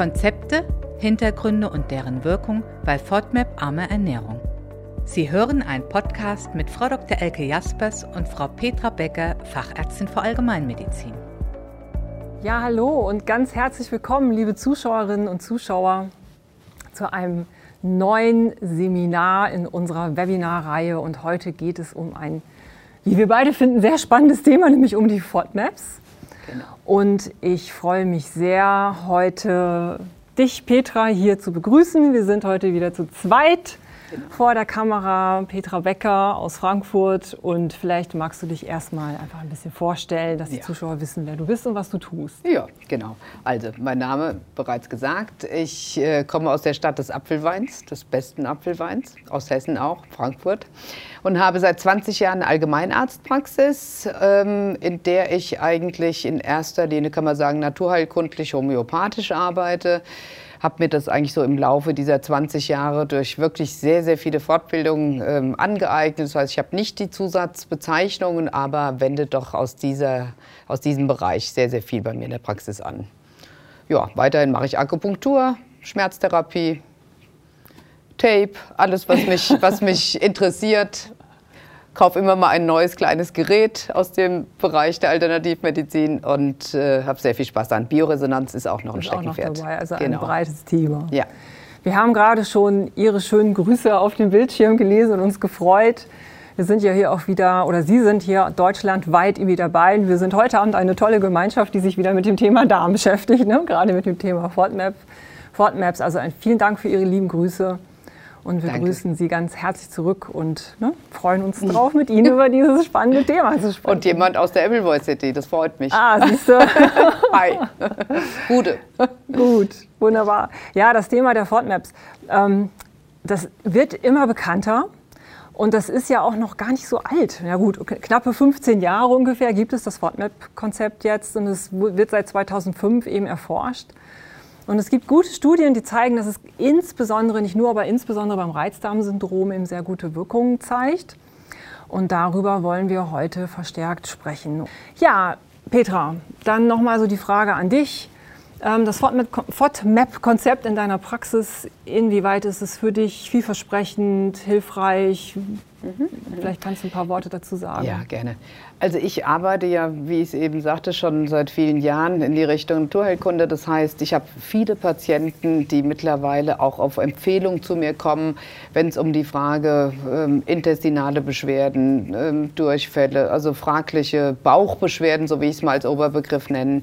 Konzepte, Hintergründe und deren Wirkung bei FODMAP Arme Ernährung. Sie hören einen Podcast mit Frau Dr. Elke Jaspers und Frau Petra Becker, Fachärztin für Allgemeinmedizin. Ja, hallo und ganz herzlich willkommen, liebe Zuschauerinnen und Zuschauer, zu einem neuen Seminar in unserer Webinarreihe. Und heute geht es um ein, wie wir beide finden, sehr spannendes Thema, nämlich um die FODMAPs. Genau. Und ich freue mich sehr, heute dich, Petra, hier zu begrüßen. Wir sind heute wieder zu zweit genau. vor der Kamera. Petra Becker aus Frankfurt. Und vielleicht magst du dich erstmal einfach ein bisschen vorstellen, dass die ja. Zuschauer wissen, wer du bist und was du tust. Ja, genau. Also, mein Name bereits gesagt. Ich äh, komme aus der Stadt des Apfelweins, des besten Apfelweins, aus Hessen auch, Frankfurt und habe seit 20 Jahren eine Allgemeinarztpraxis, ähm, in der ich eigentlich in erster Linie, kann man sagen, naturheilkundlich homöopathisch arbeite. Habe mir das eigentlich so im Laufe dieser 20 Jahre durch wirklich sehr, sehr viele Fortbildungen ähm, angeeignet. Das heißt, ich habe nicht die Zusatzbezeichnungen, aber wende doch aus, dieser, aus diesem Bereich sehr, sehr viel bei mir in der Praxis an. Ja, weiterhin mache ich Akupunktur, Schmerztherapie, Tape, alles, was mich, was mich interessiert. Kaufe immer mal ein neues kleines Gerät aus dem Bereich der Alternativmedizin und äh, habe sehr viel Spaß daran. Bioresonanz ist auch noch ein Steckenpferd. Auch noch dabei, also genau. ein breites Thema. Ja. Wir haben gerade schon Ihre schönen Grüße auf dem Bildschirm gelesen und uns gefreut. Wir sind ja hier auch wieder, oder Sie sind hier deutschlandweit irgendwie dabei. Und wir sind heute Abend eine tolle Gemeinschaft, die sich wieder mit dem Thema Darm beschäftigt, ne? gerade mit dem Thema FODMAP, FODMAPs. Also vielen Dank für Ihre lieben Grüße. Und wir Danke. grüßen Sie ganz herzlich zurück und ne, freuen uns drauf, mit Ihnen über dieses spannende Thema zu sprechen. Und jemand aus der Appleboy City, das freut mich. Ah, siehst du. Hi. Gute. Gut, wunderbar. Ja, das Thema der FODMAPs, ähm, das wird immer bekannter. Und das ist ja auch noch gar nicht so alt. Ja gut, knappe 15 Jahre ungefähr gibt es das FODMAP-Konzept jetzt und es wird seit 2005 eben erforscht. Und es gibt gute Studien, die zeigen, dass es insbesondere, nicht nur, aber insbesondere beim Reizdarmsyndrom eben sehr gute Wirkungen zeigt. Und darüber wollen wir heute verstärkt sprechen. Ja, Petra, dann nochmal so die Frage an dich. Ähm, das FODMAP-Konzept in deiner Praxis, inwieweit ist es für dich vielversprechend, hilfreich? Mhm. Vielleicht kannst du ein paar Worte dazu sagen. Ja, gerne. Also ich arbeite ja, wie ich es eben sagte, schon seit vielen Jahren in die Richtung Naturheilkunde. Das heißt, ich habe viele Patienten, die mittlerweile auch auf Empfehlung zu mir kommen, wenn es um die Frage ähm, intestinale Beschwerden, ähm, Durchfälle, also fragliche Bauchbeschwerden, so wie ich es mal als Oberbegriff nenne.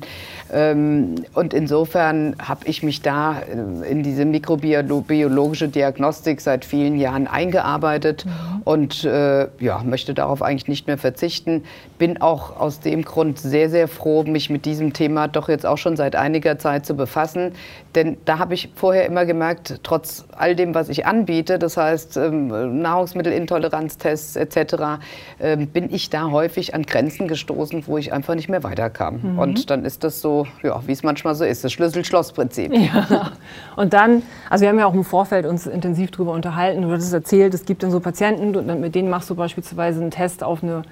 Ähm, und insofern habe ich mich da äh, in diese mikrobiologische Diagnostik seit vielen Jahren eingearbeitet mhm. und äh, ja, möchte darauf eigentlich nicht mehr verzichten bin auch aus dem Grund sehr, sehr froh, mich mit diesem Thema doch jetzt auch schon seit einiger Zeit zu befassen. Denn da habe ich vorher immer gemerkt, trotz all dem, was ich anbiete, das heißt ähm, Nahrungsmittelintoleranztests etc., ähm, bin ich da häufig an Grenzen gestoßen, wo ich einfach nicht mehr weiterkam. Mhm. Und dann ist das so, ja, wie es manchmal so ist, das Schlüssel-Schloss-Prinzip. Ja. Und dann, also wir haben ja auch im Vorfeld uns intensiv darüber unterhalten, du hattest erzählt, es gibt dann so Patienten, mit denen machst du beispielsweise einen Test auf eine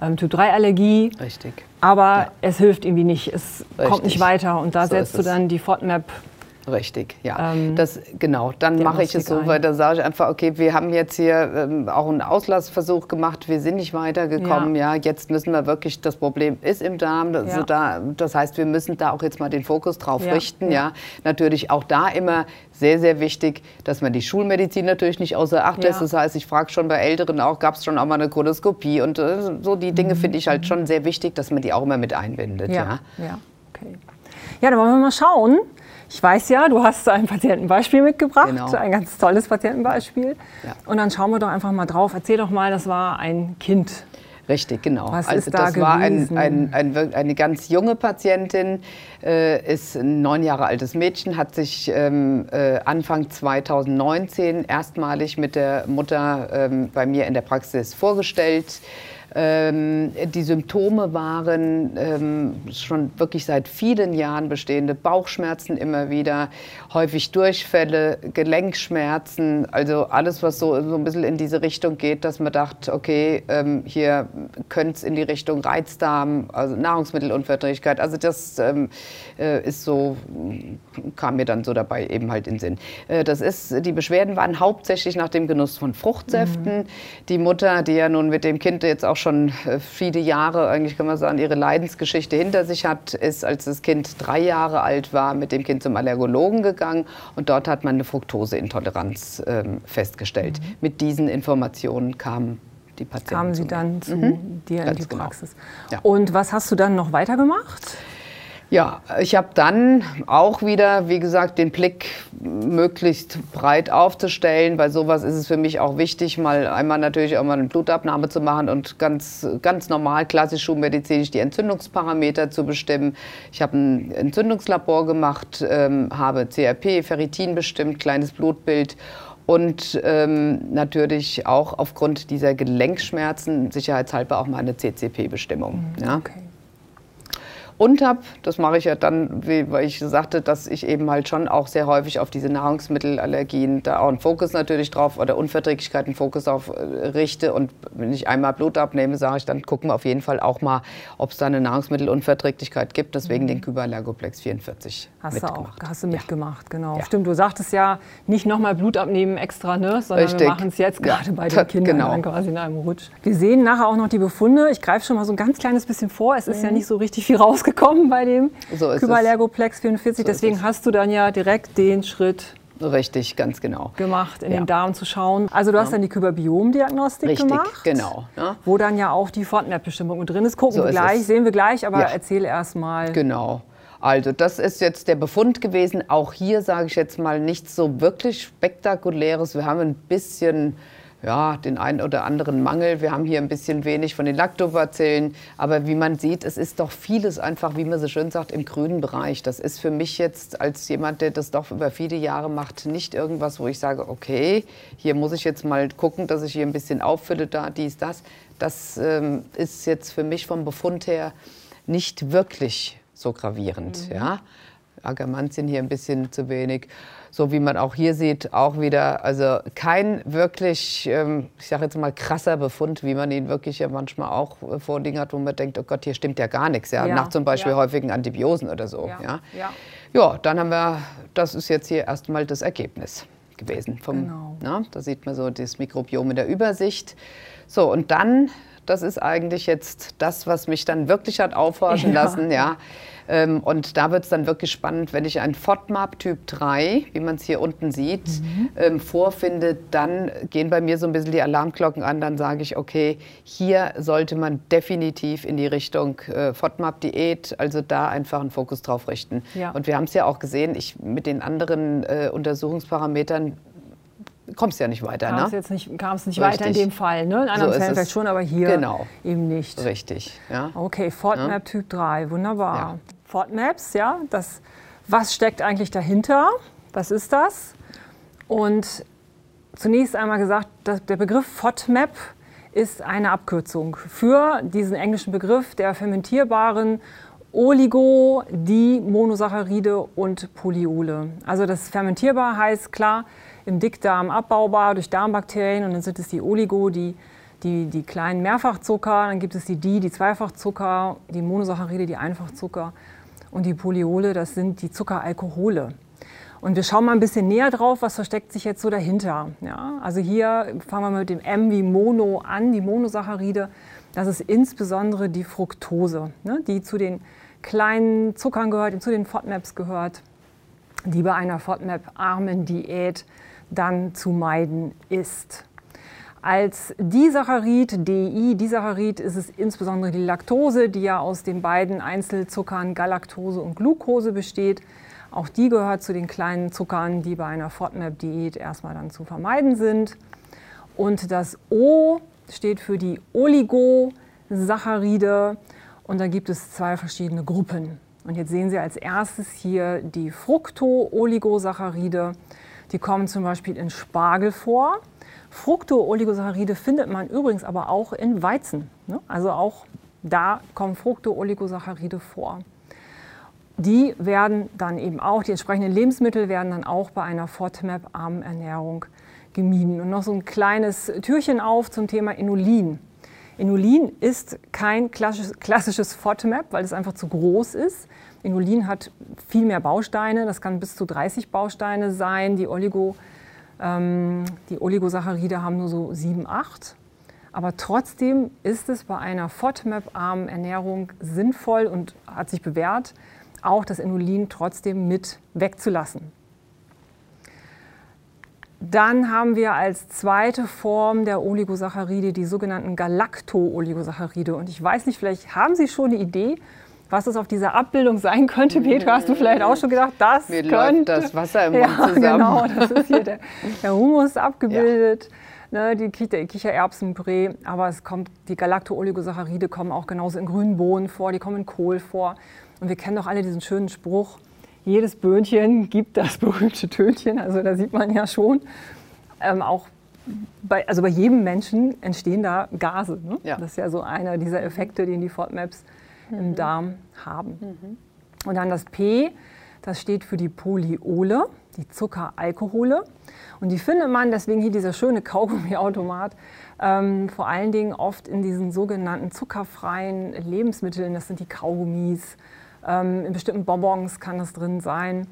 ähm, Typ-3-Allergie. Richtig. Aber ja. es hilft irgendwie nicht, es Richtig. kommt nicht weiter. Und da so setzt du dann die FODMAP Richtig, ja. Ähm, das, genau, dann mache ich es so, weil da sage ich einfach, okay, wir haben jetzt hier ähm, auch einen Auslassversuch gemacht, wir sind nicht weitergekommen, ja. ja. jetzt müssen wir wirklich, das Problem ist im Darm, also ja. da, das heißt, wir müssen da auch jetzt mal den Fokus drauf ja. richten, ja. Natürlich auch da immer sehr, sehr wichtig, dass man die Schulmedizin natürlich nicht außer Acht lässt. Das heißt, ich frage schon bei Älteren auch, gab es schon auch mal eine Koloskopie und äh, so die Dinge mhm. finde ich halt schon sehr wichtig, dass man die auch immer mit einbindet, ja. Ja, okay. Ja, dann wollen wir mal schauen, ich weiß ja, du hast ein Patientenbeispiel mitgebracht, genau. ein ganz tolles Patientenbeispiel. Ja. Und dann schauen wir doch einfach mal drauf. Erzähl doch mal, das war ein Kind. Richtig, genau. Was also da das gewesen? war ein, ein, ein, eine ganz junge Patientin, äh, ist ein neun Jahre altes Mädchen, hat sich ähm, äh, Anfang 2019 erstmalig mit der Mutter ähm, bei mir in der Praxis vorgestellt Ähm, die Symptome waren ähm, schon wirklich seit vielen Jahren bestehende Bauchschmerzen immer wieder, häufig Durchfälle, Gelenkschmerzen, also alles, was so, so ein bisschen in diese Richtung geht, dass man dachte, okay, ähm, hier könnte es in die Richtung Reizdarm, also Nahrungsmittelunverträglichkeit. Also das ähm, äh, ist so, kam mir dann so dabei eben halt in den Sinn. Äh, das ist, die Beschwerden waren hauptsächlich nach dem Genuss von Fruchtsäften. Mhm. Die Mutter, die ja nun mit dem Kind jetzt auch schon äh, viele Jahre, eigentlich kann man sagen, ihre Leidensgeschichte hinter sich hat, ist, als das Kind drei Jahre alt war, mit dem Kind zum Allergologen gegangen und dort hat man eine Fructoseintoleranz ähm, festgestellt. Mhm. Mit diesen Informationen kam die Patienten. Kamen Sie dann zu mhm. dir in die genau. Praxis. Genau. Ja. Und was hast du dann noch weitergemacht? Ja, ich habe dann auch wieder, wie gesagt, den Blick möglichst breit aufzustellen. Bei sowas ist es für mich auch wichtig, mal einmal natürlich auch mal eine Blutabnahme zu machen und ganz, ganz normal, klassisch schulmedizinisch die Entzündungsparameter zu bestimmen. Ich habe ein Entzündungslabor gemacht, ähm, habe CRP, Ferritin bestimmt, kleines Blutbild und ähm, natürlich auch aufgrund dieser Gelenkschmerzen sicherheitshalber auch mal eine CCP-Bestimmung. Mhm, ja. Okay und habe, das mache ich ja dann, weil ich sagte, dass ich eben halt schon auch sehr häufig auf diese Nahrungsmittelallergien da auch einen Fokus natürlich drauf oder Unverträglichkeit einen Fokus auf äh, richte. Und wenn ich einmal Blut abnehme, sage ich, dann gucken wir auf jeden Fall auch mal, ob es da eine Nahrungsmittelunverträglichkeit gibt. Deswegen mhm. den Kyberlergoplex 44 hast mitgemacht. Du auch, hast du mitgemacht, ja. genau. Ja. Stimmt, du sagtest ja, nicht nochmal Blut abnehmen extra, ne? sondern Richtig. wir machen es jetzt gerade ja. bei den Kindern genau. dann quasi in einem Rutsch. Wir sehen nachher auch noch die Befunde. Ich greife schon mal so ein ganz kleines bisschen vor. Es ist mhm. ja nicht so richtig viel rausgekommen gekommen bei dem so Kyberlergoplex 44. So Deswegen hast du dann ja direkt den Schritt Richtig, ganz genau. Gemacht, in ja. den Darm zu schauen. Also du hast ja. dann die Kyberbiom-Diagnostik gemacht. Genau. Ja. Wo dann ja auch die FODMAP-Bestimmung drin ist. Gucken so wir gleich, sehen wir gleich, aber erzähl erst mal. Genau. Also das ist jetzt der Befund gewesen. Auch hier sage ich jetzt mal nichts so wirklich Spektakuläres. Wir haben ein bisschen ja, den einen oder anderen Mangel. Wir haben hier ein bisschen wenig von den Lactobacillen. Aber wie man sieht, es ist doch vieles einfach, wie man so schön sagt, im grünen Bereich. Das ist für mich jetzt als jemand, der das doch über viele Jahre macht, nicht irgendwas, wo ich sage, okay, hier muss ich jetzt mal gucken, dass ich hier ein bisschen auffülle, da, dies, das. Das ähm, ist jetzt für mich vom Befund her nicht wirklich so gravierend. Mhm. Ja? Agamantien hier ein bisschen zu wenig so wie man auch hier sieht, auch wieder, also kein wirklich, ähm, ich sage jetzt mal krasser Befund, wie man ihn wirklich ja manchmal auch äh, vorliegen hat, wo man denkt, oh Gott, hier stimmt ja gar nichts, ja, ja nach zum Beispiel ja. häufigen Antibiosen oder so. Ja. Ja. ja. ja, dann haben wir, das ist jetzt hier erstmal das Ergebnis gewesen. Vom, genau. na, da sieht man so das Mikrobiom in der Übersicht. So, und dann, das ist eigentlich jetzt das, was mich dann wirklich hat aufhorchen lassen, ja ähm, und da wird es dann wirklich spannend, wenn ich ein FODMAP Typ 3, wie man es hier unten sieht, mhm. ähm, vorfinde, dann gehen bei mir so ein bisschen die Alarmglocken an. Dann sage ich, okay, hier sollte man definitiv in die Richtung äh, FODMAP-Diät, also da einfach einen Fokus drauf richten. Ja. Und wir haben es ja auch gesehen, ich, mit den anderen äh, Untersuchungsparametern kommst ja nicht weiter. Kam es ne? jetzt nicht, kam es nicht weiter in dem Fall. Ne? In anderen so Fällen vielleicht schon, aber hier genau. eben nicht. Richtig. Ja. Okay, FODMAP ja. Typ 3, wunderbar. Ja. FODMAPs, ja, das, was steckt eigentlich dahinter? Was ist das? Und zunächst einmal gesagt, der Begriff FODMAP ist eine Abkürzung für diesen englischen Begriff der fermentierbaren Oligo, die Monosaccharide und Polyole. Also das fermentierbar heißt klar im Dickdarm abbaubar durch Darmbakterien und dann sind es die Oligo, die die, die kleinen Mehrfachzucker, dann gibt es die Di, die Zweifachzucker, die Monosaccharide, die Einfachzucker und die Polyole, das sind die Zuckeralkohole. Und wir schauen mal ein bisschen näher drauf, was versteckt sich jetzt so dahinter. Ja, also hier fangen wir mit dem M wie Mono an, die Monosaccharide. Das ist insbesondere die Fructose, ne, die zu den kleinen Zuckern gehört, zu den FODMAPs gehört, die bei einer FODMAP-armen Diät dann zu meiden ist. Als Disaccharid, DI, Disaccharid ist es insbesondere die Laktose, die ja aus den beiden Einzelzuckern Galaktose und Glucose besteht. Auch die gehört zu den kleinen Zuckern, die bei einer FODMAP-Diät erstmal dann zu vermeiden sind. Und das O steht für die Oligosaccharide und da gibt es zwei verschiedene Gruppen. Und jetzt sehen Sie als erstes hier die Fructo-Oligosaccharide. Die kommen zum Beispiel in Spargel vor Fructoooligosaccharide findet man übrigens aber auch in Weizen. Ne? Also auch da kommen Fructoooligosaccharide vor. Die werden dann eben auch, die entsprechenden Lebensmittel werden dann auch bei einer FODMAP-armen Ernährung gemieden. Und noch so ein kleines Türchen auf zum Thema Inulin. Inulin ist kein klassisches FODMAP, weil es einfach zu groß ist. Inulin hat viel mehr Bausteine, das kann bis zu 30 Bausteine sein. Die, Oligo, ähm, die Oligosaccharide haben nur so 7, 8. Aber trotzdem ist es bei einer FODMAP-armen Ernährung sinnvoll und hat sich bewährt, auch das Inulin trotzdem mit wegzulassen. Dann haben wir als zweite Form der Oligosaccharide die sogenannten Galacto-Oligosaccharide. Und ich weiß nicht, vielleicht haben Sie schon eine Idee, was es auf dieser Abbildung sein könnte. Peter, hast du vielleicht auch schon gedacht, das Mir könnte... das Wasser im Mund ja, zusammen. genau, das ist hier der, der Humus abgebildet. Ne, die Kicher, Kichererbsenpüree, aber es kommt, die Galacto-Oligosaccharide kommen auch genauso in grünen Bohnen vor, die kommen in Kohl vor. Und wir kennen doch alle diesen schönen Spruch, jedes Böhnchen gibt das berühmte Tönchen. Also da sieht man ja schon, ähm, auch bei, also bei jedem Menschen entstehen da Gase. Ne? Ja. Das ist ja so einer dieser Effekte, den die FODMAPs im Darm haben. Und dann das P, das steht für die Polyole, die Zuckeralkohole. Und die findet man, deswegen hier dieser schöne Kaugummiautomat, ähm, vor allen Dingen oft in diesen sogenannten zuckerfreien Lebensmitteln. Das sind die Kaugummis. Ähm, in bestimmten Bonbons kann das drin sein.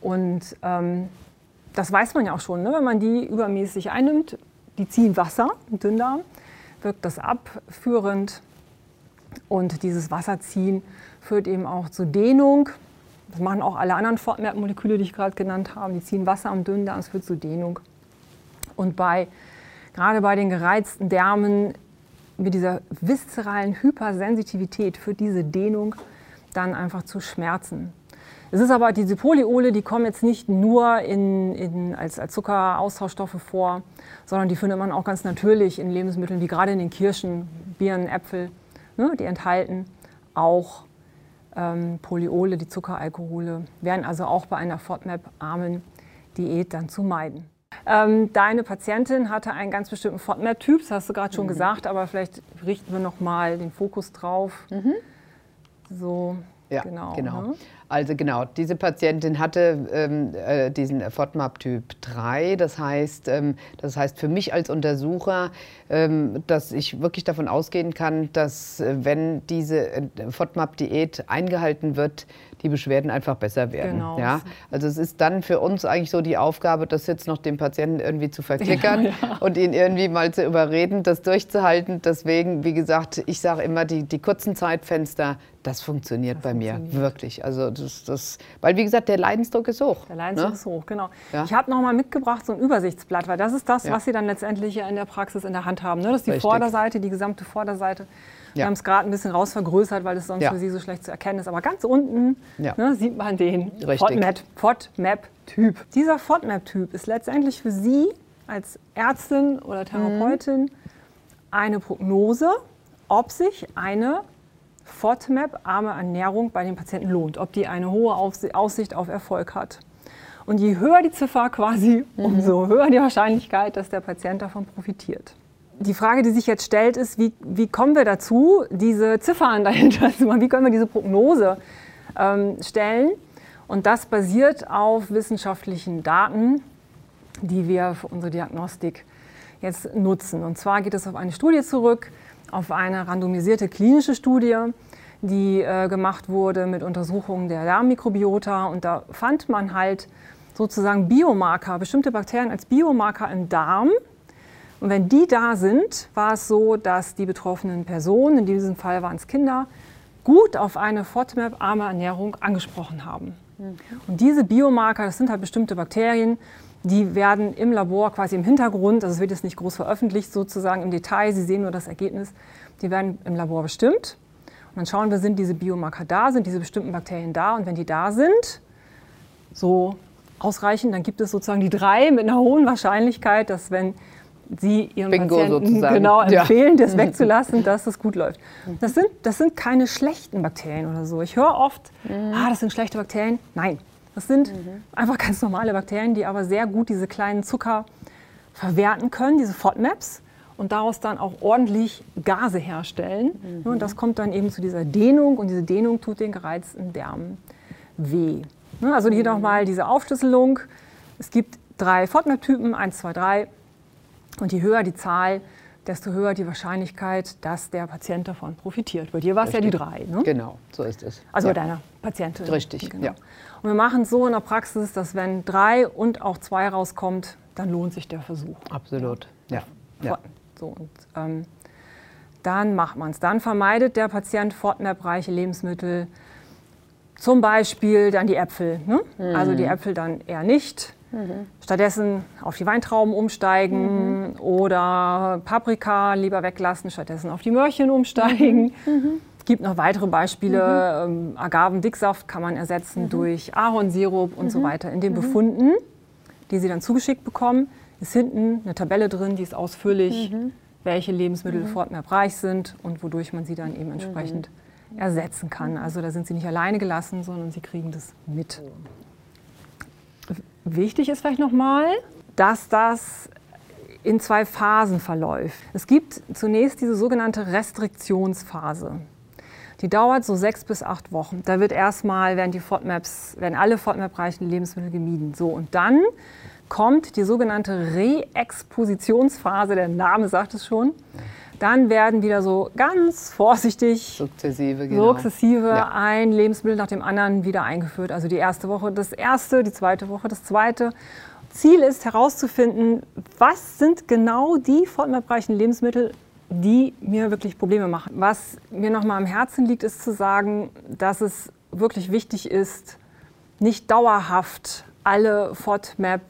Und ähm, das weiß man ja auch schon, ne? wenn man die übermäßig einnimmt, die ziehen Wasser im Dünndarm, wirkt das abführend. Und dieses Wasserziehen führt eben auch zur Dehnung. Das machen auch alle anderen FODMAP-Moleküle, die ich gerade genannt habe. Die ziehen Wasser am Dünndarm, es führt zur Dehnung. Und bei, gerade bei den gereizten Därmen mit dieser viszeralen Hypersensitivität führt diese Dehnung dann einfach zu Schmerzen. Es ist aber, diese Polyole, die kommen jetzt nicht nur in, in, als, als Zuckeraustauschstoffe vor, sondern die findet man auch ganz natürlich in Lebensmitteln, wie gerade in den Kirschen, Birnen, Äpfel. Ne, die enthalten auch ähm, Polyole, die Zuckeralkohole, wären also auch bei einer FODMAP-armen Diät dann zu meiden. Ähm, deine Patientin hatte einen ganz bestimmten FODMAP-Typ, das hast du gerade schon Mhm. gesagt, aber vielleicht richten wir noch mal den Fokus drauf. So, Ja, genau. genau. ne? Also genau, diese Patientin hatte ähm, äh, diesen FODMAP-Typ 3. Das heißt, ähm, das heißt für mich als Untersucher, ähm, dass ich wirklich davon ausgehen kann, dass äh, wenn diese äh, FODMAP-Diät eingehalten wird, die Beschwerden einfach besser werden. Genau. Ja? Also es ist dann für uns eigentlich so die Aufgabe, das jetzt noch dem Patienten irgendwie zu verklickern und ihn irgendwie mal zu überreden, das durchzuhalten. Deswegen, wie gesagt, ich sage immer, die, die kurzen Zeitfenster, das funktioniert bei mir wirklich. Also das, das, weil wie gesagt, der Leidensdruck ist hoch. Der Leidensdruck ne? ist hoch, genau. Ja. Ich habe noch mal mitgebracht so ein Übersichtsblatt, weil das ist das, Ja. was Sie dann letztendlich in der Praxis in der Hand haben. Ne? Das ist die Richtig. Vorderseite, die gesamte Vorderseite. Wir Ja. haben es gerade ein bisschen rausvergrößert, weil es sonst für Sie so schlecht zu erkennen ist. Aber ganz unten ne, sieht man den FODMAP-Typ. Dieser FODMAP-Typ ist letztendlich für Sie als Ärztin oder Therapeutin eine Prognose, ob sich eine FODMAP-arme Ernährung bei den Patienten lohnt, ob die eine hohe Aussicht auf Erfolg hat. Und je höher die Ziffer quasi, umso höher die Wahrscheinlichkeit, dass der Patient davon profitiert. Die Frage, die sich jetzt stellt, ist, wie, wie kommen wir dazu, diese Ziffern dahinter zu machen? Wie können wir diese Prognose ähm, stellen? Und das basiert auf wissenschaftlichen Daten, die wir für unsere Diagnostik jetzt nutzen. Und zwar geht es auf eine Studie zurück, auf eine randomisierte klinische Studie, die äh, gemacht wurde mit Untersuchungen der Darmmikrobiota. Und da fand man halt sozusagen Biomarker, bestimmte Bakterien als Biomarker im Darm. Und wenn die da sind, war es so, dass die betroffenen Personen, in diesem Fall waren es Kinder, gut auf eine FODMAP-arme Ernährung angesprochen haben. Und diese Biomarker, das sind halt bestimmte Bakterien, die werden im Labor quasi im Hintergrund, also es wird jetzt nicht groß veröffentlicht sozusagen im Detail, Sie sehen nur das Ergebnis, die werden im Labor bestimmt. Und dann schauen wir, sind diese Biomarker da, sind diese bestimmten Bakterien da und wenn die da sind, so ausreichend, dann gibt es sozusagen die drei mit einer hohen Wahrscheinlichkeit, dass wenn Sie Ihren Bingo Patienten sozusagen. genau Ja. empfehlen, das wegzulassen, dass es gut läuft. Das sind, das sind keine schlechten Bakterien oder so. Ich höre oft, ah, das sind schlechte Bakterien. Nein, das sind einfach ganz normale Bakterien, die aber sehr gut diese kleinen verwerten können, diese FODMAPs, und daraus dann auch ordentlich Gase herstellen. Mhm. Und das kommt dann eben zu dieser Dehnung und diese Dehnung tut den gereizten Darm weh. Also hier nochmal diese Aufschlüsselung. Es gibt drei FODMAP-Typen, 1, 2, 3. Und je höher die Zahl, desto höher die Wahrscheinlichkeit, dass der Patient davon profitiert. Bei dir war es ja die drei. Ne? Genau, so ist es. Also ja. bei deiner Patientin. Richtig, genau. ja. Und wir machen es so in der Praxis, dass wenn drei und auch zwei rauskommt, dann lohnt sich der Versuch. Absolut, ja. ja. So, und, ähm, dann macht man es. Dann vermeidet der Patient FODMAP-reiche Lebensmittel, zum Beispiel dann die Äpfel. Ne? Mhm. Also die Äpfel dann eher nicht. Mhm. Stattdessen auf die Weintrauben umsteigen mhm. oder Paprika lieber weglassen, stattdessen auf die Möhrchen umsteigen. Mhm. Es gibt noch weitere Beispiele. Ähm, Agavendicksaft kann man ersetzen durch Ahornsirup und so weiter. In den Befunden, die Sie dann zugeschickt bekommen, ist hinten eine Tabelle drin, die ist ausführlich, welche Lebensmittel sofort mehr reich sind und wodurch man sie dann eben entsprechend ersetzen kann. Also da sind sie nicht alleine gelassen, sondern sie kriegen das mit. Wichtig ist vielleicht nochmal, dass das in zwei Phasen verläuft. Es gibt zunächst diese sogenannte Restriktionsphase. Die dauert so sechs bis acht Wochen. Da wird erstmal, werden, die FODMAPs, werden alle FODMAP-reichen Lebensmittel gemieden. So, und dann kommt die sogenannte Reexpositionsphase, der Name sagt es schon. Dann werden wieder so ganz vorsichtig, sukzessive, genau. sukzessive ja. ein Lebensmittel nach dem anderen wieder eingeführt. Also die erste Woche das erste, die zweite Woche das zweite. Ziel ist herauszufinden, was sind genau die fortmerbreichen Lebensmittel, die mir wirklich Probleme machen. Was mir nochmal am Herzen liegt, ist zu sagen, dass es wirklich wichtig ist, nicht dauerhaft alle FODMAP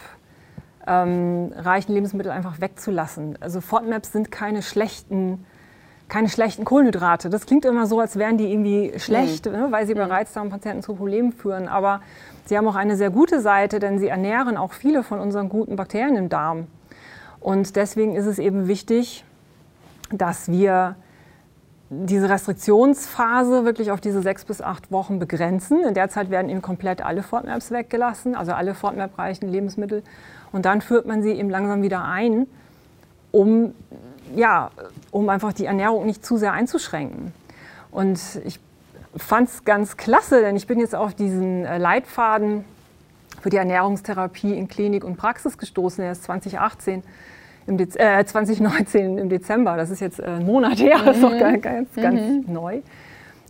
ähm, reichen Lebensmittel einfach wegzulassen. Also FODMAPs sind keine schlechten, keine schlechten Kohlenhydrate. Das klingt immer so, als wären die irgendwie schlecht, mhm. ne, weil sie bei mhm. Reizdarmpatienten zu Problemen führen. Aber sie haben auch eine sehr gute Seite, denn sie ernähren auch viele von unseren guten Bakterien im Darm. Und deswegen ist es eben wichtig, dass wir diese Restriktionsphase wirklich auf diese sechs bis acht Wochen begrenzen. In der Zeit werden eben komplett alle FODMAPs weggelassen, also alle FODMAP-reichen Lebensmittel. Und dann führt man sie eben langsam wieder ein, um, ja, um einfach die Ernährung nicht zu sehr einzuschränken. Und ich fand es ganz klasse, denn ich bin jetzt auf diesen äh, Leitfaden für die Ernährungstherapie in Klinik und Praxis gestoßen. Er ist 2018 im Dez äh, 2019 im Dezember, das ist jetzt äh, ein Monat her, das ist doch mhm. ganz, ganz, ganz mhm. neu,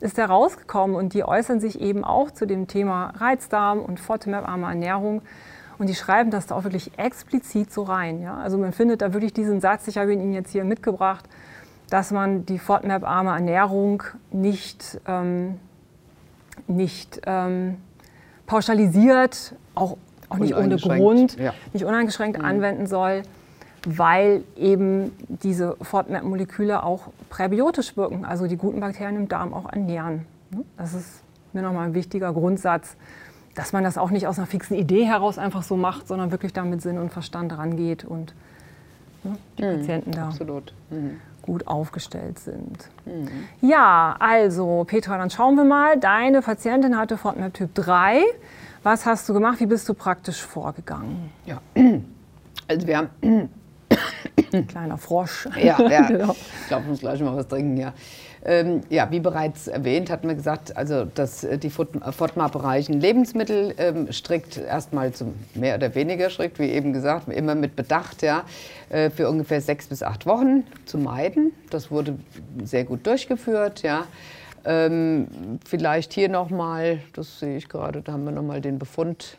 ist er rausgekommen und die äußern sich eben auch zu dem Thema Reizdarm und FODMAP-arme Ernährung und die schreiben das da auch wirklich explizit so rein. Ja? Also man findet da wirklich diesen Satz, ich habe ihn Ihnen jetzt hier mitgebracht, dass man die FODMAP-arme Ernährung nicht, ähm, nicht ähm, pauschalisiert, auch, auch nicht ohne Grund, ja. nicht uneingeschränkt mhm. anwenden soll, weil eben diese FODMAP-Moleküle auch präbiotisch wirken, also die guten Bakterien im Darm auch ernähren. Das ist mir nochmal ein wichtiger Grundsatz, dass man das auch nicht aus einer fixen Idee heraus einfach so macht, sondern wirklich da mit Sinn und Verstand rangeht und ne, die mhm, Patienten da mhm. gut aufgestellt sind. Mhm. Ja, also Petra, dann schauen wir mal. Deine Patientin hatte FODMAP Typ 3. Was hast du gemacht? Wie bist du praktisch vorgegangen? Ja, also wir haben ein kleiner Frosch. Ja, ja. genau. ich glaube, ich muss gleich mal was trinken, ja. Ähm, ja, wie bereits erwähnt, hat man gesagt, also dass äh, die FODMAP-Bereichen Lebensmittel ähm, strikt erstmal zum mehr oder weniger strikt, wie eben gesagt, immer mit Bedacht, ja, äh, für ungefähr sechs bis acht Wochen zu meiden. Das wurde sehr gut durchgeführt, ja. Ähm, vielleicht hier nochmal, das sehe ich gerade, da haben wir nochmal den Befund,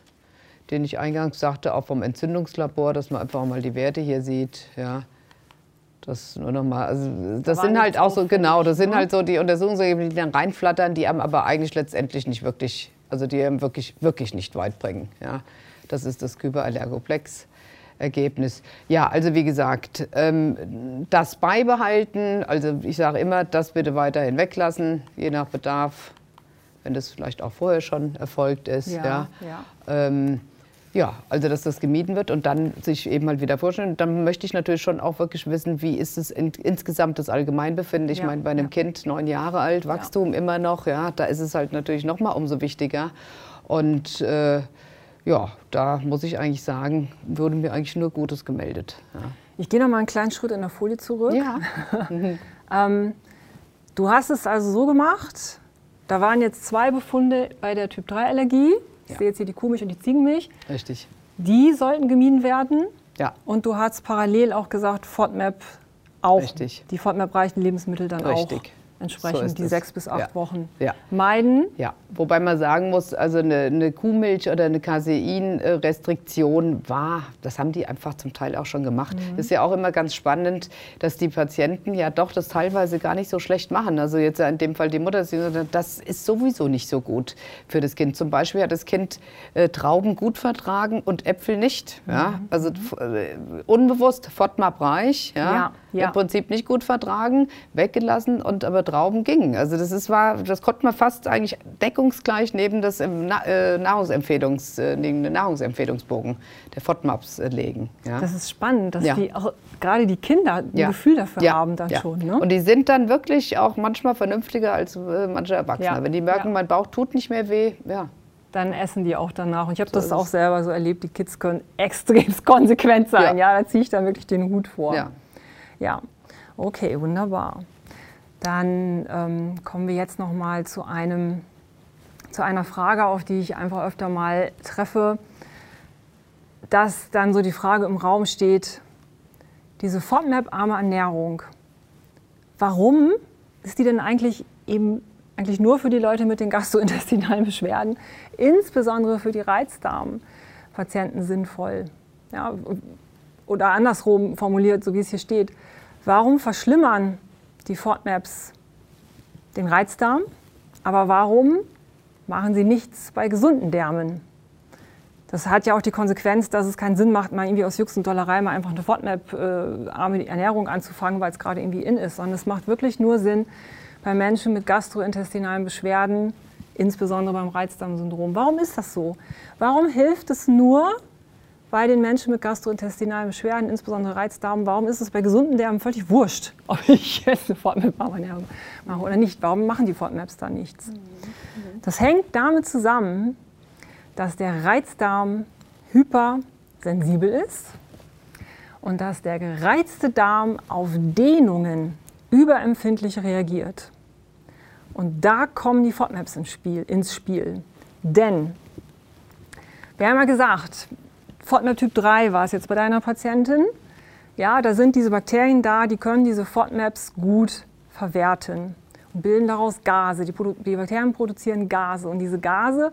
den ich eingangs sagte, auch vom Entzündungslabor, dass man einfach mal die Werte hier sieht, ja. Das nur noch mal, also das da sind halt auch so, genau, das sind ne? halt so die Untersuchungsergebnisse, die dann reinflattern, die einem aber eigentlich letztendlich nicht wirklich, also die einem wirklich, wirklich nicht weit bringen. Ja. Das ist das Kyberallergoplex. Ergebnis. Ja, also wie gesagt, ähm, das beibehalten, also ich sage immer, das bitte weiterhin weglassen, je nach Bedarf, wenn das vielleicht auch vorher schon erfolgt ist. Ja, ja. ja. Ähm, ja, also dass das gemieden wird und dann sich eben mal wieder vorstellen. Dann möchte ich natürlich schon auch wirklich wissen, wie ist es in, insgesamt das Allgemeinbefinden. Ich ja, meine, bei einem ja. Kind neun Jahre alt, Wachstum ja. immer noch, ja, da ist es halt natürlich noch mal umso wichtiger. Und äh, ja, da muss ich eigentlich sagen, wurde mir eigentlich nur Gutes gemeldet. Ich gehe noch mal einen kleinen Schritt in der Folie zurück. Ja. ähm, du hast es also so gemacht, da waren jetzt zwei Befunde bei der Typ-3-Allergie. Ich ja. sehe jetzt hier die Kuhmilch und die Ziegenmilch. Richtig. Die sollten gemieden werden. Ja. Und du hast parallel auch gesagt, FODMAP auch. Richtig. Die FODMAP-reichen Lebensmittel dann Richtig. auch entsprechend so die es. sechs bis acht ja. Wochen ja. meiden. Ja, wobei man sagen muss, also eine, eine Kuhmilch oder eine Caseinrestriktion war, das haben die einfach zum Teil auch schon gemacht. Mhm. Ist ja auch immer ganz spannend, dass die Patienten ja doch das teilweise gar nicht so schlecht machen. Also jetzt in dem Fall die Mutter, das ist sowieso nicht so gut für das Kind. Zum Beispiel hat das Kind äh, Trauben gut vertragen und Äpfel nicht. Ja? Mhm. Also äh, unbewusst FODMAP-reich. Ja? ja. Ja. Im Prinzip nicht gut vertragen, weggelassen und aber Trauben gingen. Also das ist war, das konnte man fast eigentlich deckungsgleich neben das äh, Nahrungsempfehlungs, äh, neben den Nahrungsempfehlungsbogen der FODMAPs äh, legen. Ja. Das ist spannend, dass ja. die auch gerade die Kinder ein. Gefühl dafür haben dann schon. Ne? Und die sind dann wirklich auch manchmal vernünftiger als äh, manche Erwachsene. Wenn die merken, mein Bauch tut nicht mehr weh, ja, dann essen die auch danach. Und ich habe so das auch selber so erlebt, die Kids können extrem konsequent sein. Ja, ja da ziehe ich dann wirklich den Hut vor. Ja. Ja, okay, wunderbar. Dann ähm, kommen wir jetzt noch mal zu, einem, zu einer Frage, auf die ich einfach öfter mal treffe, dass dann so die Frage im Raum steht, diese FODMAP-arme Ernährung, warum ist die denn eigentlich eben eigentlich nur für die Leute mit den gastrointestinalen Beschwerden, insbesondere für die Reizdarmpatienten sinnvoll? Ja, oder andersrum formuliert, so wie es hier steht, Warum verschlimmern die FODMAPs den Reizdarm, aber warum machen sie nichts bei gesunden Därmen? Das hat ja auch die Konsequenz, dass es keinen Sinn macht, mal irgendwie aus Jux und Dollerei mal einfach eine FODMAP-arme Ernährung anzufangen, weil es gerade irgendwie in ist, sondern es macht wirklich nur Sinn bei Menschen mit gastrointestinalen Beschwerden, insbesondere beim Reizdarmsyndrom. Warum ist das so? Warum hilft es nur, bei den Menschen mit gastrointestinalen Beschwerden, insbesondere Reizdarm, warum ist es bei gesunden Darmen völlig wurscht, ob ich jetzt eine FODMAP mache oder nicht? Warum machen die FODMAPs da nichts? Das hängt damit zusammen, dass der Reizdarm hypersensibel ist und dass der gereizte Darm auf Dehnungen überempfindlich reagiert. Und da kommen die FODMAPs ins Spiel. Ins Spiel. Denn wir haben ja gesagt, FODMAP Typ 3 war es jetzt bei deiner Patientin. Ja, da sind diese Bakterien da, die können diese FODMAPs gut verwerten und bilden daraus Gase. Die, die Bakterien produzieren Gase und diese Gase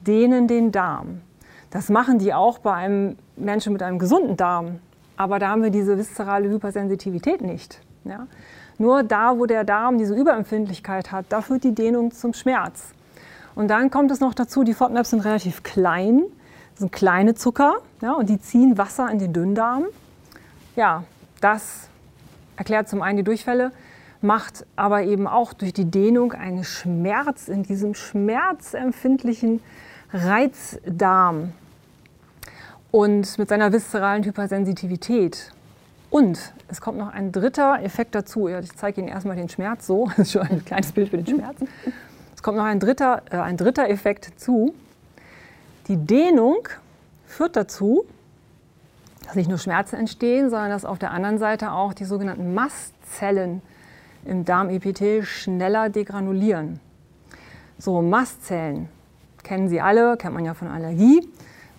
dehnen den Darm. Das machen die auch bei einem Menschen mit einem gesunden Darm. Aber da haben wir diese viszerale Hypersensitivität nicht. Ja? Nur da, wo der Darm diese Überempfindlichkeit hat, da führt die Dehnung zum Schmerz. Und dann kommt es noch dazu, die FODMAPs sind relativ klein. Das sind kleine Zucker ja, und die ziehen Wasser in den Dünndarm. Ja, das erklärt zum einen die Durchfälle, macht aber eben auch durch die Dehnung einen Schmerz in diesem schmerzempfindlichen Reizdarm und mit seiner viszeralen Hypersensitivität. Und es kommt noch ein dritter Effekt dazu. Ich zeige Ihnen erstmal den Schmerz so. Das ist schon ein kleines Bild für den Schmerz. Es kommt noch ein dritter, äh, ein dritter Effekt zu. Die Dehnung führt dazu, dass nicht nur Schmerzen entstehen, sondern dass auf der anderen Seite auch die sogenannten Mastzellen im Darmepithel schneller degranulieren. So, Mastzellen kennen Sie alle, kennt man ja von Allergie,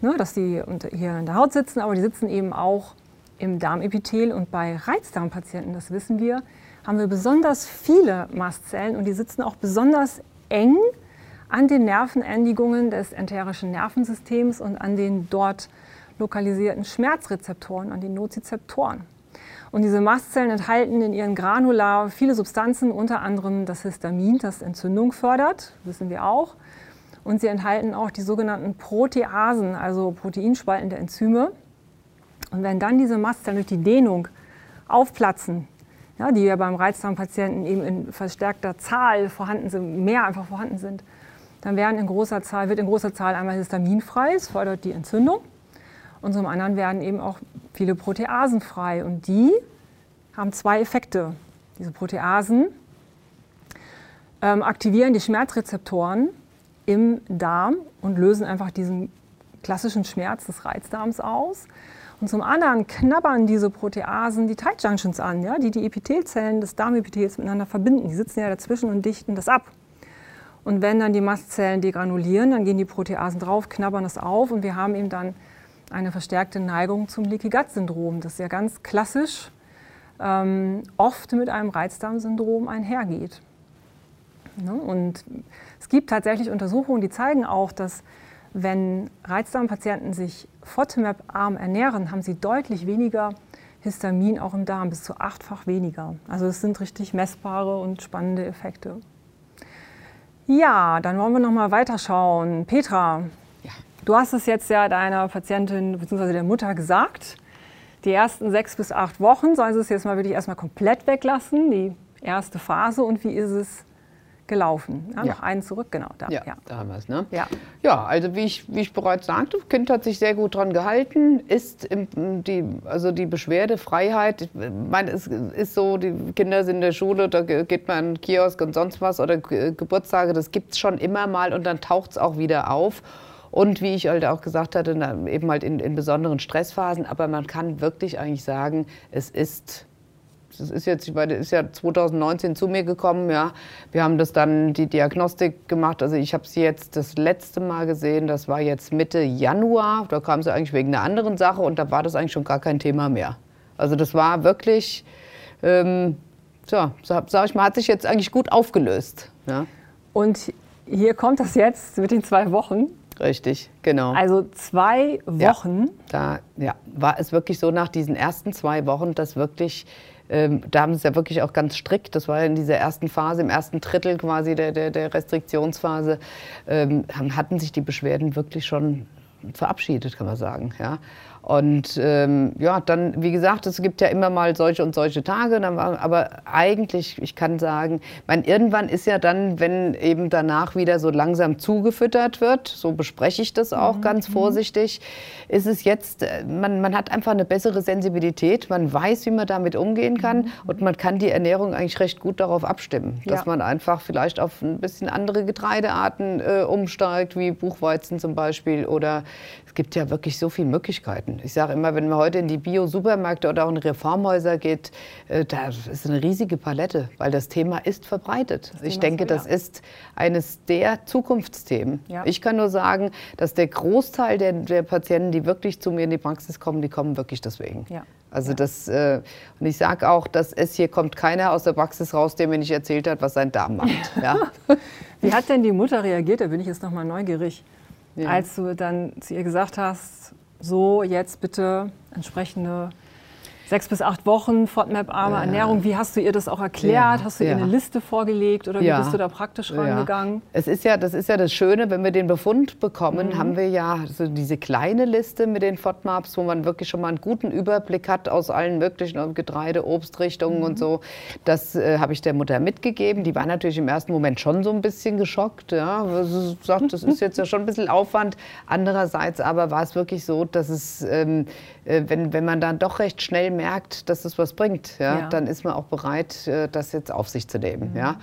ne, dass die hier in der Haut sitzen, aber die sitzen eben auch im Darmepithel. Und bei Reizdarmpatienten, das wissen wir, haben wir besonders viele Mastzellen und die sitzen auch besonders eng an den Nervenendigungen des enterischen Nervensystems und an den dort lokalisierten Schmerzrezeptoren, an den Nozizeptoren. Und diese Mastzellen enthalten in ihren Granular viele Substanzen, unter anderem das Histamin, das Entzündung fördert, wissen wir auch. Und sie enthalten auch die sogenannten Proteasen, also proteinspaltende Enzyme. Und wenn dann diese Mastzellen durch die Dehnung aufplatzen, ja, die ja beim Reizdarmpatienten eben in verstärkter Zahl vorhanden sind, mehr einfach vorhanden sind, dann werden in großer Zahl, wird in großer Zahl einmal Histamin frei, es fördert die Entzündung. Und zum anderen werden eben auch viele Proteasen frei. Und die haben zwei Effekte. Diese Proteasen ähm, aktivieren die Schmerzrezeptoren im Darm und lösen einfach diesen klassischen Schmerz des Reizdarms aus. Und zum anderen knabbern diese Proteasen die Tight Junctions an, ja, die die Epithelzellen des Darmepithels miteinander verbinden. Die sitzen ja dazwischen und dichten das ab. Und wenn dann die Mastzellen degranulieren, dann gehen die Proteasen drauf, knabbern es auf und wir haben eben dann eine verstärkte Neigung zum Leaky Gut Syndrom, das ja ganz klassisch ähm, oft mit einem Reizdarmsyndrom einhergeht. Ne? Und es gibt tatsächlich Untersuchungen, die zeigen auch, dass wenn Reizdarmpatienten sich FODMAP-arm ernähren, haben sie deutlich weniger Histamin auch im Darm, bis zu achtfach weniger. Also es sind richtig messbare und spannende Effekte. Ja, dann wollen wir noch mal weiterschauen. Petra, ja. du hast es jetzt ja deiner Patientin bzw. der Mutter gesagt. Die ersten sechs bis acht Wochen soll sie es jetzt mal wirklich erstmal komplett weglassen, die erste Phase. Und wie ist es gelaufen. Ja, ja. Noch einen zurück, genau. Da, ja, ja. damals. Ne? Ja. ja, also wie ich, wie ich bereits sagte, das Kind hat sich sehr gut dran gehalten, ist im, die, also die Beschwerdefreiheit, ich meine, es ist so, die Kinder sind in der Schule, da geht man in den Kiosk und sonst was oder Geburtstage, das gibt es schon immer mal und dann taucht es auch wieder auf. Und wie ich halt auch gesagt hatte, eben halt in, in besonderen Stressphasen. Aber man kann wirklich eigentlich sagen, es ist das ist jetzt, ich meine, ist ja 2019 zu mir gekommen, ja. Wir haben das dann die Diagnostik gemacht. Also ich habe sie jetzt das letzte Mal gesehen, das war jetzt Mitte Januar. Da kam sie eigentlich wegen einer anderen Sache und da war das eigentlich schon gar kein Thema mehr. Also das war wirklich, ähm, so, sag ich mal, hat sich jetzt eigentlich gut aufgelöst. Ja. Und hier kommt das jetzt mit den zwei Wochen. Richtig, genau. Also zwei Wochen. Ja, da ja, war es wirklich so nach diesen ersten zwei Wochen, dass wirklich ähm, da haben sie es ja wirklich auch ganz strikt, das war in dieser ersten Phase, im ersten Drittel quasi der, der, der Restriktionsphase, ähm, hatten sich die Beschwerden wirklich schon verabschiedet, kann man sagen. Ja. Und ähm, ja, dann, wie gesagt, es gibt ja immer mal solche und solche Tage, aber eigentlich, ich kann sagen, mein, irgendwann ist ja dann, wenn eben danach wieder so langsam zugefüttert wird, so bespreche ich das auch mhm. ganz mhm. vorsichtig, ist es jetzt, äh, man, man hat einfach eine bessere Sensibilität, man weiß, wie man damit umgehen kann mhm. und man kann die Ernährung eigentlich recht gut darauf abstimmen, dass ja. man einfach vielleicht auf ein bisschen andere Getreidearten äh, umsteigt, wie Buchweizen zum Beispiel oder es gibt ja wirklich so viele Möglichkeiten. Ich sage immer, wenn man heute in die Bio-Supermärkte oder auch in Reformhäuser geht, äh, da ist eine riesige Palette, weil das Thema ist verbreitet. Das ich denke, das ist eines der Zukunftsthemen. Ja. Ich kann nur sagen, dass der Großteil der, der, Patienten, die wirklich zu mir in die Praxis kommen, die kommen wirklich deswegen. Ja. Also ja. das, äh, und ich sage auch, dass es hier kommt keiner aus der Praxis raus, der mir nicht erzählt hat, was sein Darm macht. Ja. Wie hat denn die Mutter reagiert? Da bin ich jetzt noch mal neugierig. Ja. Als du dann zu ihr gesagt hast, so jetzt bitte entsprechende sechs bis acht Wochen FODMAP-arme ja. Ernährung. Wie hast du ihr das auch erklärt? Ja. Hast du ihr ja. eine Liste vorgelegt oder wie bist du da praktisch rangegangen? Es ist ja, das ist ja das Schöne, wenn wir den Befund bekommen, mhm. haben wir ja so diese kleine Liste mit den FODMAPs, wo man wirklich schon mal einen guten Überblick hat aus allen möglichen Getreide, Obstrichtungen mhm. und so. Das äh, habe ich der Mutter mitgegeben. Die war natürlich im ersten Moment schon so ein bisschen geschockt. Ja. Sie sagt, das ist jetzt ja schon ein bisschen Aufwand. Andererseits aber war es wirklich so, dass es, ähm, äh, wenn, wenn man dann doch recht schnell merkt, dass es was bringt, ja, ja. dann ist man auch bereit, äh, das jetzt auf sich zu nehmen. Mhm. Ja.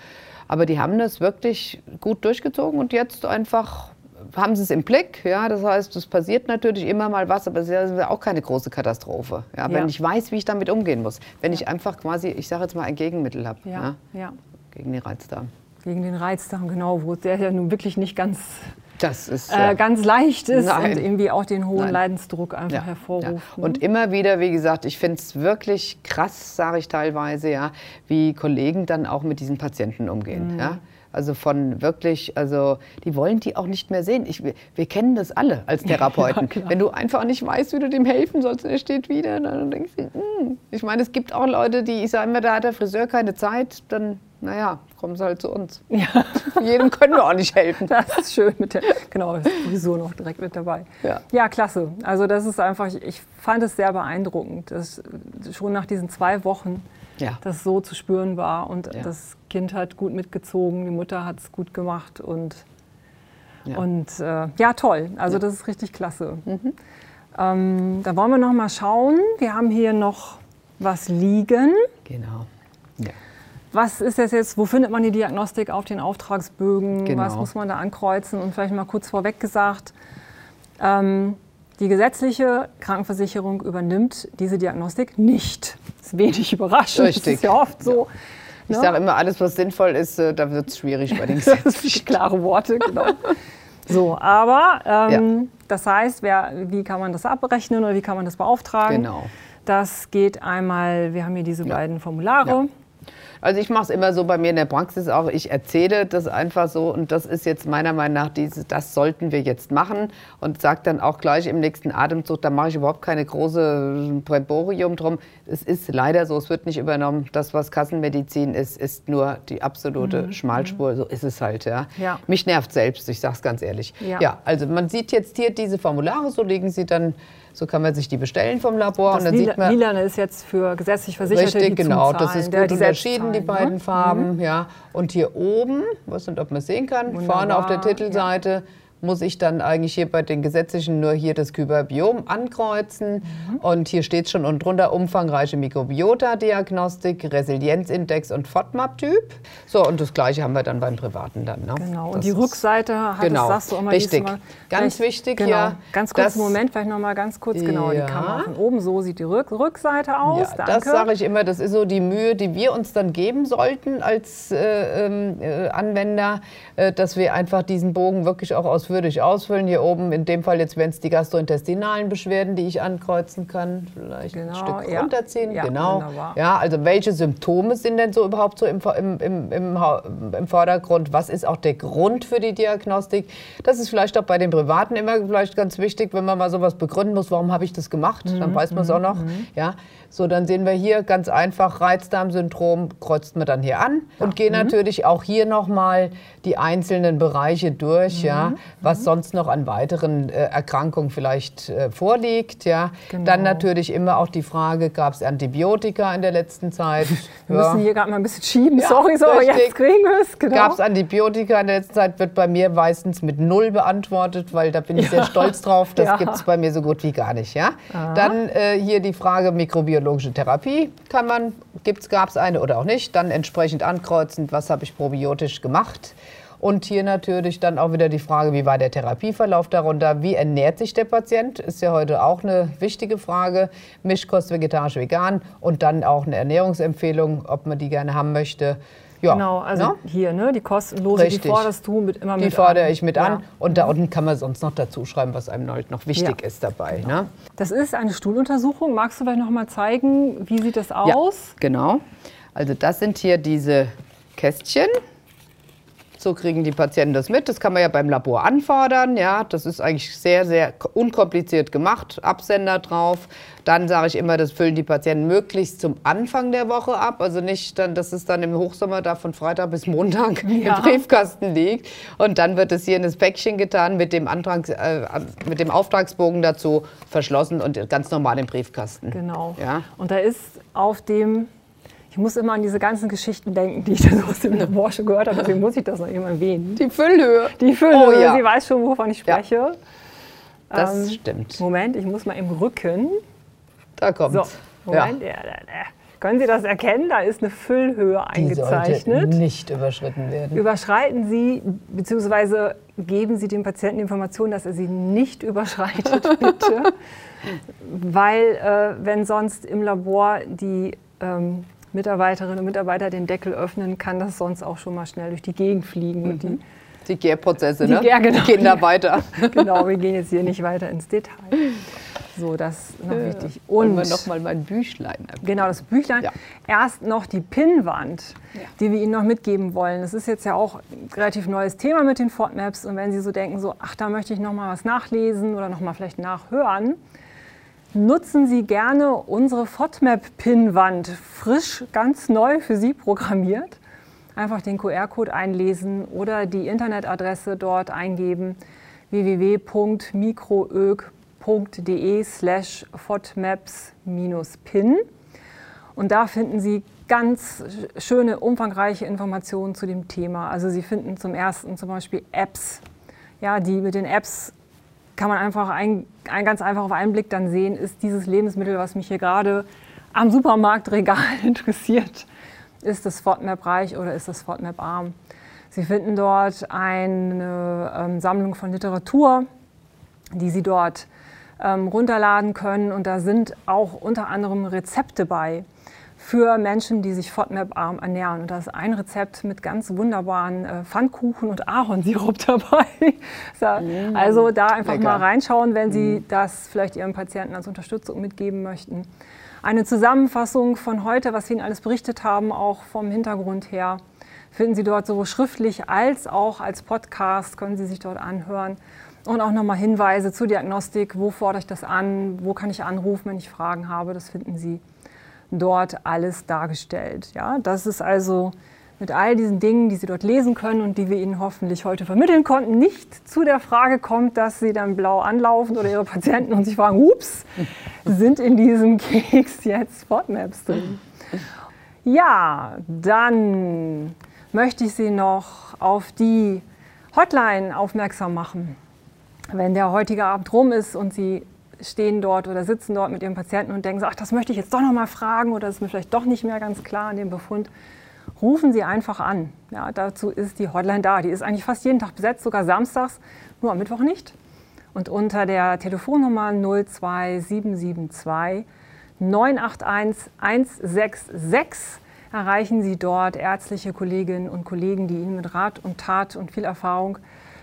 Aber die haben das wirklich gut durchgezogen und jetzt einfach haben sie es im Blick. Ja, das heißt, es passiert natürlich immer mal was, aber es ist auch keine große Katastrophe. Ja, wenn ja. ich weiß, wie ich damit umgehen muss. Wenn ja. ich einfach quasi, ich sage jetzt mal, ein Gegenmittel habe. Ja. ja. Gegen den Reizdarm. Gegen den Reizdarm, genau, wo der ja nun wirklich nicht ganz das ist, äh, ganz leicht ist Nein. und irgendwie auch den hohen Nein. Leidensdruck einfach ja. hervorruft. Ja. Ne? Und immer wieder, wie gesagt, ich finde es wirklich krass, sage ich teilweise, ja, wie Kollegen dann auch mit diesen Patienten umgehen. Mhm. Ja? Also von wirklich, also die wollen die auch nicht mehr sehen. Ich, wir kennen das alle als Therapeuten. Ja, Wenn du einfach nicht weißt, wie du dem helfen sollst und er steht wieder, dann denkst du, mm. ich meine, es gibt auch Leute, die, ich sage immer, da hat der Friseur keine Zeit, dann naja, kommen Sie halt zu uns. Ja. Jedem können wir auch nicht helfen. Das ist schön mit der, genau, Frisur noch direkt mit dabei. Ja. ja, klasse. Also das ist einfach, ich fand es sehr beeindruckend, dass schon nach diesen zwei Wochen ja. das so zu spüren war und ja. das Kind hat gut mitgezogen, die Mutter hat es gut gemacht und ja, und, äh, ja toll. Also das ist richtig klasse. Mhm. Ähm, da wollen wir noch mal schauen. Wir haben hier noch was liegen. Genau. Ja. Was ist das jetzt? Wo findet man die Diagnostik auf den Auftragsbögen? Genau. Was muss man da ankreuzen? Und vielleicht mal kurz vorweg gesagt, Ähm, die gesetzliche Krankenversicherung übernimmt diese Diagnostik nicht. Das ist wenig überraschend. Richtig. Das ist ja oft so. Ich Ne? sage immer, alles, was sinnvoll ist, äh, da wird es schwierig bei den Gesetzen. Das sind klare Worte, genau. So, aber ähm, das heißt, wer, wie kann man das abrechnen oder wie kann man das beauftragen? Genau. Das geht einmal, wir haben hier diese beiden Formulare. Ja. Also ich mache es immer so bei mir in der Praxis auch. Ich erzähle das einfach so und das ist jetzt meiner Meinung nach diese, das sollten wir jetzt machen und sage dann auch gleich im nächsten Atemzug, da mache ich überhaupt keine große Prämborium drum. Es ist leider so, es wird nicht übernommen. Das, was Kassenmedizin ist, ist nur die absolute Schmalspur. So ist es halt, ja. Mhm. Ja. Mich nervt selbst, ich sage es ganz ehrlich. Ja. ja, also man sieht jetzt hier diese Formulare, so liegen sie dann, so kann man sich die bestellen vom Labor Das und dann Lila, sieht man Lilane ist jetzt für gesetzlich Versicherte, Richtig, genau. Das ist gut unterschieden, die zahlen, beiden ne? Farben. Ja. Und hier oben, weiß nicht, ob man es sehen kann, vorne auf der Wunderbar, Titelseite muss ich dann eigentlich hier bei den gesetzlichen nur hier das Kyberbiom ankreuzen. Mhm. Und hier steht schon unten drunter umfangreiche Mikrobiota-Diagnostik, Resilienzindex und FODMAP-Typ. So, und das Gleiche haben wir dann beim Privaten dann. Ne? Genau, Das und die Rückseite hat Genau, das, sagst du mal richtig. Mal. Ganz wichtig, genau. ja, Ganz kurz, Moment, vielleicht noch mal ganz kurz, genau, Ja. die Kamera von oben, so sieht die Rück Rückseite aus, Ja, das sage ich immer, das ist so die Mühe, die wir uns dann geben sollten als äh, ähm, äh, Anwender, äh, dass wir einfach diesen Bogen wirklich auch ausführlich ausfüllen. Hier oben, in dem Fall jetzt wären es die gastrointestinalen Beschwerden, die ich ankreuzen kann. Vielleicht ein Genau, Stück ja. runterziehen. Ja, genau. wunderbar. Ja, also welche Symptome sind denn so überhaupt so im, im, im, im, im Vordergrund? Was ist auch der Grund für die Diagnostik? Das ist vielleicht auch bei den Privaten immer vielleicht ganz wichtig, wenn man mal sowas begründen muss, warum habe ich das gemacht? Dann weiß man es auch noch. Ja, so dann sehen wir hier ganz einfach Reizdarmsyndrom, kreuzt man dann hier an und gehen natürlich auch hier nochmal die einzelnen Bereiche durch, ja, was sonst noch an weiteren äh, Erkrankungen vielleicht äh, vorliegt. Ja. Genau. Dann natürlich immer auch die Frage, gab es Antibiotika in der letzten Zeit? Wir müssen hier gerade mal ein bisschen schieben, Ja, sorry, so, richtig. jetzt kriegen wir es, genau. Gab es Antibiotika in der letzten Zeit, wird bei mir meistens mit Null beantwortet, weil da bin ich sehr stolz drauf. Das Ja. gibt es bei mir so gut wie gar nicht. Ja? Dann äh, hier die Frage mikrobiologische Therapie. Kann man, gab es eine oder auch nicht? Dann entsprechend ankreuzen, was habe ich probiotisch gemacht. Und hier natürlich dann auch wieder die Frage, wie war der Therapieverlauf darunter? Wie ernährt sich der Patient? Ist ja heute auch eine wichtige Frage. Mischkost, vegetarisch, vegan. Und dann auch eine Ernährungsempfehlung, ob man die gerne haben möchte. Ja, Genau, also ne? hier, ne, die kostenlose, Richtig. die forderst du mit, immer Die mit fordere an. ich mit Ja. an. Und da unten kann man sonst noch dazu schreiben, was einem noch wichtig Ja. ist dabei. Ne? Das ist eine Stuhluntersuchung. Magst du vielleicht noch mal zeigen, wie sieht das aus? genau. Also das sind hier diese Kästchen. So kriegen die Patienten das mit. Das kann man ja beim Labor anfordern. Ja, das ist eigentlich sehr, sehr unkompliziert gemacht. Absender drauf. Dann sage ich immer, das füllen die Patienten möglichst zum Anfang der Woche ab. Also nicht, dann, dass es dann im Hochsommer da von Freitag bis Montag Ja. im Briefkasten liegt. Und dann wird es hier in das Päckchen getan mit dem, Antrag, äh, mit dem Auftragsbogen dazu verschlossen und ganz normal im Briefkasten. Genau. Ja. Und da ist auf dem, ich muss immer an diese ganzen Geschichten denken, die ich da so aus dem Labor schon gehört habe, deswegen muss ich das noch eben erwähnen. Die Füllhöhe. Die Fülle, Oh ja. sie weiß schon, wovon ich Ja. spreche. Das Ähm, stimmt. Moment, ich muss mal im Rücken. Da kommt's. So, Moment. Ja. Können Sie das erkennen? Da ist eine Füllhöhe Die sollte eingezeichnet. nicht überschritten werden. Überschreiten Sie bzw. geben Sie dem Patienten die Information, dass er sie nicht überschreitet, bitte. Weil, äh, wenn sonst im Labor die ähm, Mitarbeiterinnen und Mitarbeiter den Deckel öffnen, kann das sonst auch schon mal schnell durch die Gegend fliegen. Und die, Die Gärprozesse, ne? Gär- genau. Die gehen da weiter. genau, wir gehen jetzt hier nicht weiter ins Detail. So, das ist noch wichtig. Und wir noch mal mein Büchlein. Genau, das Büchlein. Ja. Erst noch die Pinnwand, die wir Ihnen noch mitgeben wollen. Das ist jetzt ja auch ein relativ neues Thema mit den FODMAPs. Und wenn Sie so denken, so, ach, da möchte ich noch mal was nachlesen oder noch mal vielleicht nachhören, nutzen Sie gerne unsere FODMAP-Pinnwand, frisch, ganz neu für Sie programmiert. Einfach den QR-Code einlesen oder die Internetadresse dort eingeben www.mikroög.de slash FODMAPs-pin. Und da finden Sie ganz schöne, umfangreiche Informationen zu dem Thema. Also Sie finden zum ersten zum Beispiel Apps. Ja, die mit den Apps kann man einfach ein, ein, ganz einfach auf einen Blick dann sehen, ist dieses Lebensmittel, was mich hier gerade am Supermarktregal interessiert, ist das FODMAP reich oder ist das FODMAP arm? Sie finden dort eine ähm, Sammlung von Literatur, die Sie dort ähm, runterladen können. Und da sind auch unter anderem Rezepte bei für Menschen, die sich FODMAP-arm ernähren. Und da ist ein Rezept mit ganz wunderbaren äh, Pfannkuchen und Ahornsirup dabei. Mm, also da einfach lecker. mal reinschauen, wenn Sie mm. das vielleicht Ihren Patienten als Unterstützung mitgeben möchten. Eine Zusammenfassung von heute, was wir Ihnen alles berichtet haben, auch vom Hintergrund her, finden Sie dort sowohl schriftlich als auch als Podcast, können Sie sich dort anhören. Und auch nochmal Hinweise zur Diagnostik, wo fordere ich das an, wo kann ich anrufen, wenn ich Fragen habe, das finden Sie dort alles dargestellt. Ja, das ist also mit all diesen Dingen, die Sie dort lesen können und die wir Ihnen hoffentlich heute vermitteln konnten, nicht zu der Frage kommt, dass Sie dann blau anlaufen oder Ihre Patienten und sich fragen, ups, sind in diesem Keks jetzt Spotmaps drin? Ja, dann möchte ich Sie noch auf die Hotline aufmerksam machen. Wenn der heutige Abend rum ist und Sie stehen dort oder sitzen dort mit ihrem Patienten und denken, ach, das möchte ich jetzt doch noch mal fragen oder das ist mir vielleicht doch nicht mehr ganz klar an dem Befund, rufen Sie einfach an. Ja, dazu ist die Hotline da. Die ist eigentlich fast jeden Tag besetzt, sogar samstags, nur am Mittwoch nicht. Und unter der Telefonnummer 02772 981 166 erreichen Sie dort ärztliche Kolleginnen und Kollegen, die Ihnen mit Rat und Tat und viel Erfahrung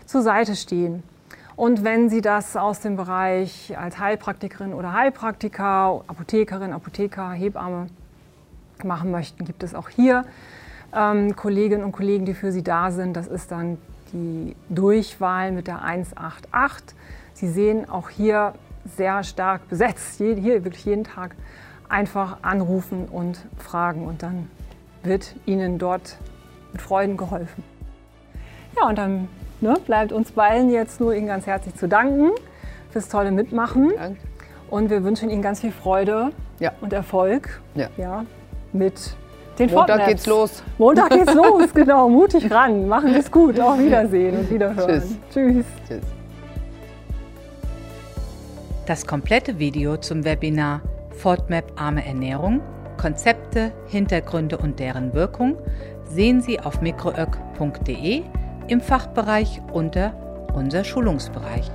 zur Seite stehen. Und wenn Sie das aus dem Bereich als Heilpraktikerin oder Heilpraktiker, Apothekerin, Apotheker, Hebamme machen möchten, gibt es auch hier ähm, Kolleginnen und Kollegen, die für Sie da sind. Das ist dann die Durchwahl mit der 188. Sie sehen auch hier sehr stark besetzt. Hier wirklich jeden Tag einfach anrufen und fragen und dann wird Ihnen dort mit Freuden geholfen. Ja, und dann ne, bleibt uns beiden jetzt nur Ihnen ganz herzlich zu danken fürs tolle Mitmachen. Danke. Und wir wünschen Ihnen ganz viel Freude ja. und Erfolg ja. Ja, mit den Montag Fortnaps. geht's los. Montag geht's los, genau. Mutig ran. Machen es gut. Auf Wiedersehen und Wiederhören. Tschüss. Tschüss. Tschüss. Das komplette Video zum Webinar FODMAP Arme Ernährung, Konzepte, Hintergründe und deren Wirkung sehen Sie auf mikroök.de im Fachbereich unter unser Schulungsbereich.